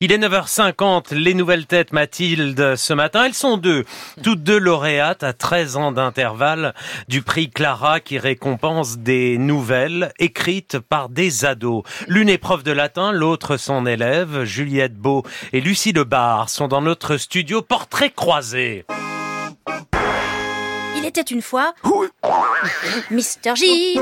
il est 9h50, les nouvelles têtes Mathilde ce matin, elles sont deux, toutes deux lauréates à 13 ans d'intervalle du prix Clara qui récompense des nouvelles écrites par des ados. L'une est prof de latin, l'autre son élève, Juliette Beau et Lucie Lebar sont dans notre studio portrait croisé. Il était une fois Mister J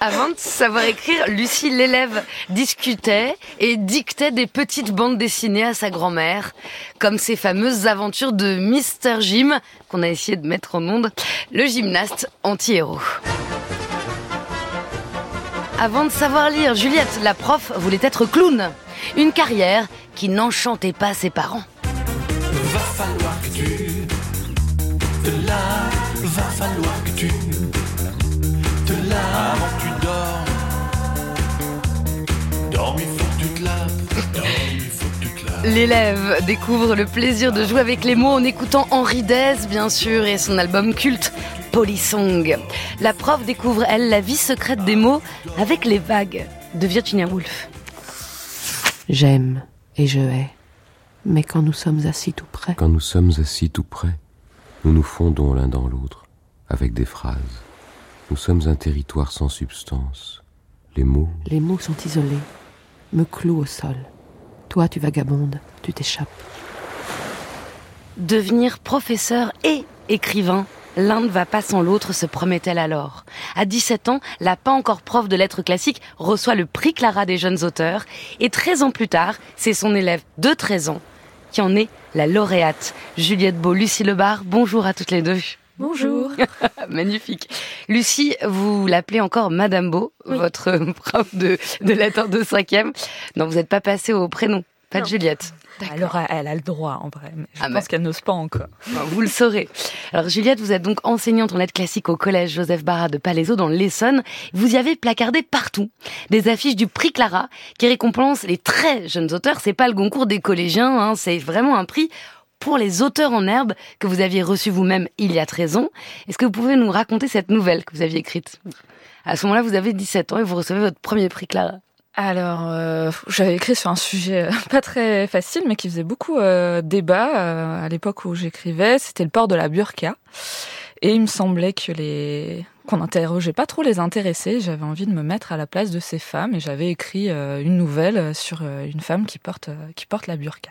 avant de savoir écrire, Lucie l'élève discutait et dictait des petites bandes dessinées à sa grand-mère, comme ces fameuses aventures de Mr. Jim, qu'on a essayé de mettre en onde, le gymnaste anti-héros. Avant de savoir lire, Juliette, la prof, voulait être clown. Une carrière qui n'enchantait pas ses parents. Va falloir que tu falloir que tu L'élève découvre le plaisir de jouer avec les mots en écoutant Henri Dez, bien sûr, et son album culte Polysong. La prof découvre, elle, la vie secrète des mots avec les vagues de Virginia Woolf. J'aime et je hais, mais quand nous sommes assis tout près. Quand nous sommes assis tout près, nous nous fondons l'un dans l'autre, avec des phrases. Nous sommes un territoire sans substance. Les mots. Les mots sont isolés, me clouent au sol. Toi, tu vagabondes, tu t'échappes. Devenir professeur et écrivain, l'un ne va pas sans l'autre, se promet-elle alors. À 17 ans, la pas encore prof de lettres classiques reçoit le prix Clara des jeunes auteurs, et 13 ans plus tard, c'est son élève de 13 ans qui en est la lauréate. Juliette Beau, Lucie Lebar, bonjour à toutes les deux. Bonjour. Magnifique. Lucie, vous l'appelez encore Madame Beau, votre prof de, de lettres de cinquième. Non, vous n'êtes pas passée au prénom, pas de Juliette. Alors, elle a le droit, en vrai. Mais je ah, pense qu'elle n'ose pas encore. Vous le saurez. Alors, Juliette, vous êtes donc enseignante en lettres classiques au collège Joseph Barra de Palaiso dans l'Essonne. Vous y avez placardé partout des affiches du prix Clara qui récompense les très jeunes auteurs. C'est pas le concours des collégiens, hein, c'est vraiment un prix pour les auteurs en herbe que vous aviez reçu vous-même il y a 13 ans. Est-ce que vous pouvez nous raconter cette nouvelle que vous aviez écrite? À ce moment-là, vous avez 17 ans et vous recevez votre premier prix Clara. Alors, euh, j'avais écrit sur un sujet pas très facile, mais qui faisait beaucoup euh, débat euh, à l'époque où j'écrivais. C'était le port de la burqa. Et il me semblait que les qu'on n'interrogeait pas trop les intéressés. J'avais envie de me mettre à la place de ces femmes et j'avais écrit une nouvelle sur une femme qui porte qui porte la burqa.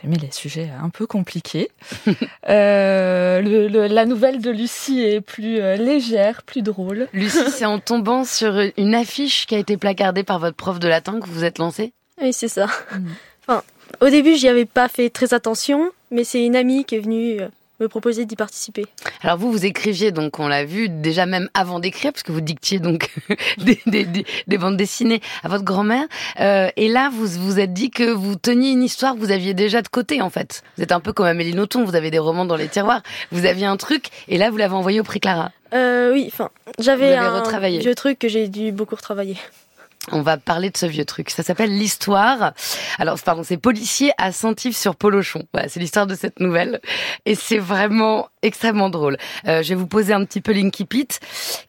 J'ai mis les sujets un peu compliqués. euh, la nouvelle de Lucie est plus euh, légère, plus drôle. Lucie, c'est en tombant sur une affiche qui a été placardée par votre prof de latin que vous êtes lancée? Oui, c'est ça. Mm. Enfin, au début, j'y avais pas fait très attention, mais c'est une amie qui est venue euh, me proposer d'y participer. Alors vous, vous écriviez, donc on l'a vu déjà même avant d'écrire, parce que vous dictiez donc des, des, des, bandes dessinées à votre grand-mère. Euh, et là, vous vous êtes dit que vous teniez une histoire que vous aviez déjà de côté, en fait. Vous êtes un peu comme Amélie Nothomb, vous avez des romans dans les tiroirs. Vous aviez un truc, et là, vous l'avez envoyé au prix Clara. Euh, oui, enfin, j'avais un vieux truc que j'ai dû beaucoup retravailler. On va parler de ce vieux truc. Ça s'appelle l'histoire. Alors, pardon, c'est policier à Saint-Yves-sur-Polochon. Voilà, c'est l'histoire de cette nouvelle. Et c'est vraiment extrêmement drôle. Euh, je vais vous poser un petit peu Linky Pete.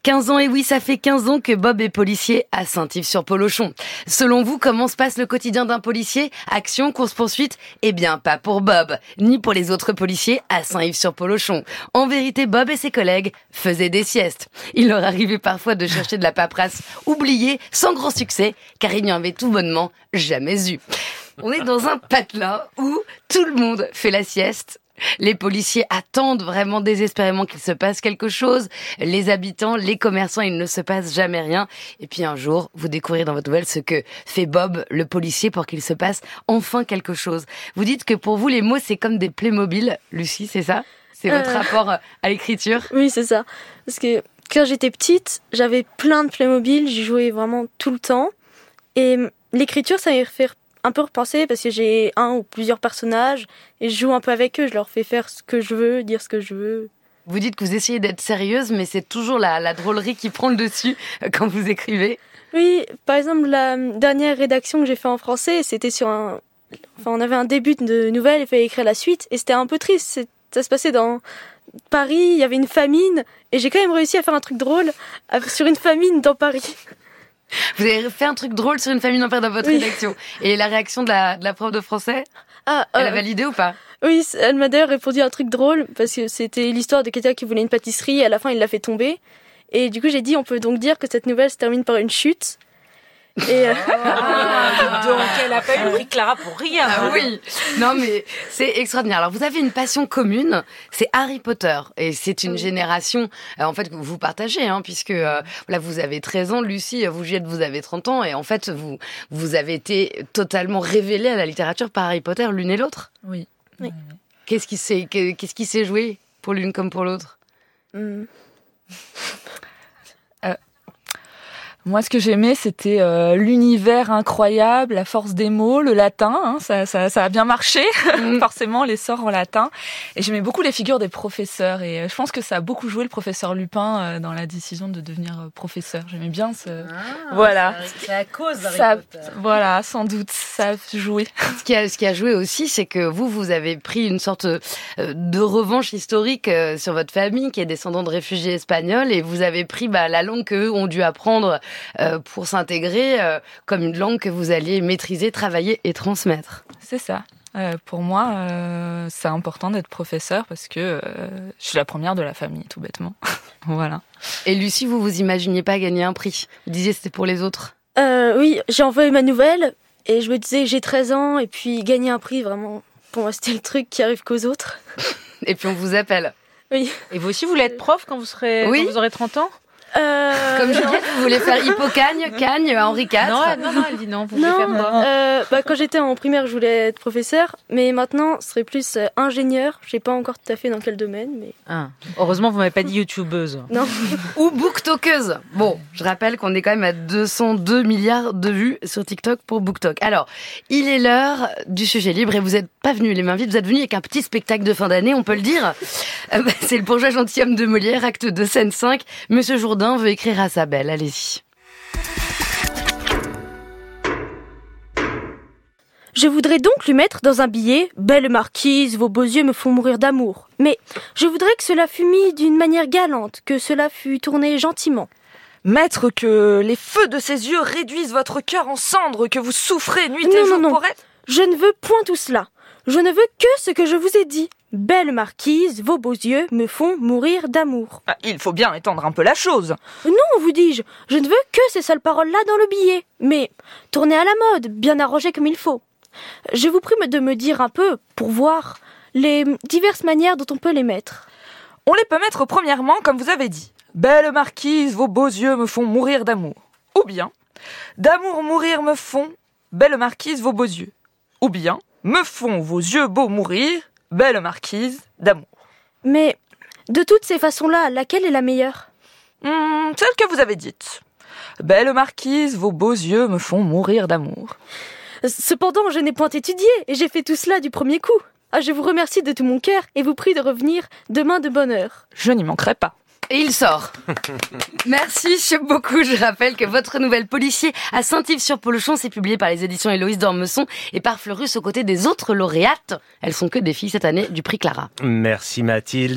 15 ans, et oui, ça fait 15 ans que Bob est policier à Saint-Yves-sur-Polochon. Selon vous, comment se passe le quotidien d'un policier? Action, course-poursuite Eh bien, pas pour Bob, ni pour les autres policiers à Saint-Yves-sur-Polochon. En vérité, Bob et ses collègues faisaient des siestes. Il leur arrivait parfois de chercher de la paperasse oubliée, sans grand succès, car il n'y en avait tout bonnement jamais eu. On est dans un patelin où tout le monde fait la sieste les policiers attendent vraiment désespérément qu'il se passe quelque chose. Les habitants, les commerçants, il ne se passe jamais rien. Et puis un jour, vous découvrirez dans votre nouvelle ce que fait Bob, le policier, pour qu'il se passe enfin quelque chose. Vous dites que pour vous, les mots, c'est comme des Playmobil. Lucie, c'est ça? C'est votre euh. rapport à l'écriture? Oui, c'est ça. Parce que quand j'étais petite, j'avais plein de Playmobil, j'y jouais vraiment tout le temps. Et l'écriture, ça m'a fait un peu repenser parce que j'ai un ou plusieurs personnages et je joue un peu avec eux, je leur fais faire ce que je veux, dire ce que je veux. Vous dites que vous essayez d'être sérieuse, mais c'est toujours la, la drôlerie qui prend le dessus quand vous écrivez. Oui, par exemple, la dernière rédaction que j'ai fait en français, c'était sur un. Enfin, on avait un début de nouvelle, il fallait écrire la suite, et c'était un peu triste. Ça se passait dans Paris, il y avait une famine, et j'ai quand même réussi à faire un truc drôle sur une famine dans Paris. Vous avez fait un truc drôle sur une famille d'enfer dans votre Oui. rédaction. Et la réaction de la, de la prof de français, Ah, elle euh, a validé ou pas? Oui, elle m'a d'ailleurs répondu un truc drôle, parce que c'était l'histoire de quelqu'un qui voulait une pâtisserie, et à la fin, il l'a fait tomber. Et du coup, j'ai dit, on peut donc dire que cette nouvelle se termine par une chute. Et euh, Ah, donc elle a pas eu prix Clara pour rien. Ah oui, non mais c'est extraordinaire. Alors vous avez une passion commune, c'est Harry Potter et c'est une génération euh, en fait que vous partagez hein, puisque euh, là vous avez 13 ans, Lucie, vous Juliette, vous avez 30 ans et en fait vous vous avez été totalement révélée à la littérature par Harry Potter l'une et l'autre. Oui. Oui. Qu'est-ce qui s'est que- qu'est-ce qui s'est joué pour l'une comme pour l'autre? Hmm, Moi, ce que j'aimais, c'était euh, l'univers incroyable, la force des mots, le latin. hein, ça, ça, ça a bien marché, forcément, les sorts en latin. Et j'aimais beaucoup les figures des professeurs. Et euh, je pense que ça a beaucoup joué le professeur Lupin euh, dans la décision de devenir euh, professeur. J'aimais bien ce... Voilà. C'est à cause d'Harry Potter. voilà, sans doute, ça a joué. Ce qui a, ce qui a joué aussi, c'est que vous, vous avez pris une sorte euh, de revanche historique euh, sur votre famille qui est descendant de réfugiés espagnols et vous avez pris bah, la langue qu'eux ont dû apprendre euh, pour s'intégrer euh, comme une langue que vous alliez maîtriser, travailler et transmettre. C'est ça. Euh, pour moi, euh, c'est important d'être professeur parce que euh, je suis la première de la famille, tout bêtement. voilà. Et Lucie, vous vous imaginiez pas gagner un prix? Vous disiez c'était pour les autres euh, oui, j'ai envoyé ma nouvelle, et je me disais, j'ai 13 ans, et puis gagner un prix, vraiment, pour moi, c'était le truc qui arrive qu'aux autres. Et puis on vous appelle. Oui. Et vous aussi, vous voulez être prof quand vous serez, Oui. quand vous aurez 30 ans? Euh, Comme Juliette, vous voulez faire hippocagne, cagne, Henri IV Non, elle- non, non, elle dit non. Vous voulez Non, faire quoi euh, bah, quand j'étais en primaire, je voulais être professeur, mais maintenant, ce serait plus euh, ingénieur. Je sais pas encore tout à fait dans quel domaine, mais Ah, Heureusement, vous m'avez pas dit youtubeuse. non. ou booktokeuse. Bon, je rappelle qu'on est quand même à 202 milliards de vues sur TikTok pour BookTok. Alors, il est l'heure du sujet libre et vous n'êtes pas venu les mains vides, vous êtes venu avec un petit spectacle de fin d'année, on peut le dire. Euh, bah, C'est le bourgeois gentilhomme de Molière, acte de scène 5. Monsieur Jourdain veut écrire à sa belle, allez-y. Je voudrais donc lui mettre dans un billet Belle marquise, vos beaux yeux me font mourir d'amour. Mais je voudrais que cela fût mis d'une manière galante, que cela fût tourné gentiment. Maître, que les feux de ses yeux réduisent votre cœur en cendres, que vous souffrez nuit Non, et non, jour non. pour être. Je ne veux point tout cela. Je ne veux que ce que je vous ai dit. Belle marquise, vos beaux yeux me font mourir d'amour. Ah, il faut bien étendre un peu la chose. Non, vous dis-je, je ne veux que ces seules paroles-là dans le billet. Mais tournez à la mode, bien arrangé comme il faut. Je vous prie de me dire un peu, pour voir, les diverses manières dont on peut les mettre. On les peut mettre premièrement, comme vous avez dit. Belle marquise, vos beaux yeux me font mourir d'amour. Ou bien, d'amour mourir me font, belle marquise, vos beaux yeux. Ou bien, me font vos yeux beaux mourir, belle marquise, d'amour. Mais de toutes ces façons-là, laquelle est la meilleure? Hmm, celle que vous avez dite. Belle marquise, vos beaux yeux me font mourir d'amour. Cependant, je n'ai point étudié et j'ai fait tout cela du premier coup. Ah, je vous remercie de tout mon cœur et vous prie de revenir demain de bonne heure. Je n'y manquerai pas. Et il sort. Merci beaucoup. Je rappelle que votre nouvelle policier à Saint-Yves-sur-Polochon, c'est publié par les éditions Héloïse d'Ormesson et par Fleurus aux côtés des autres lauréates. Elles sont que des filles cette année du prix Clara. Merci Mathilde.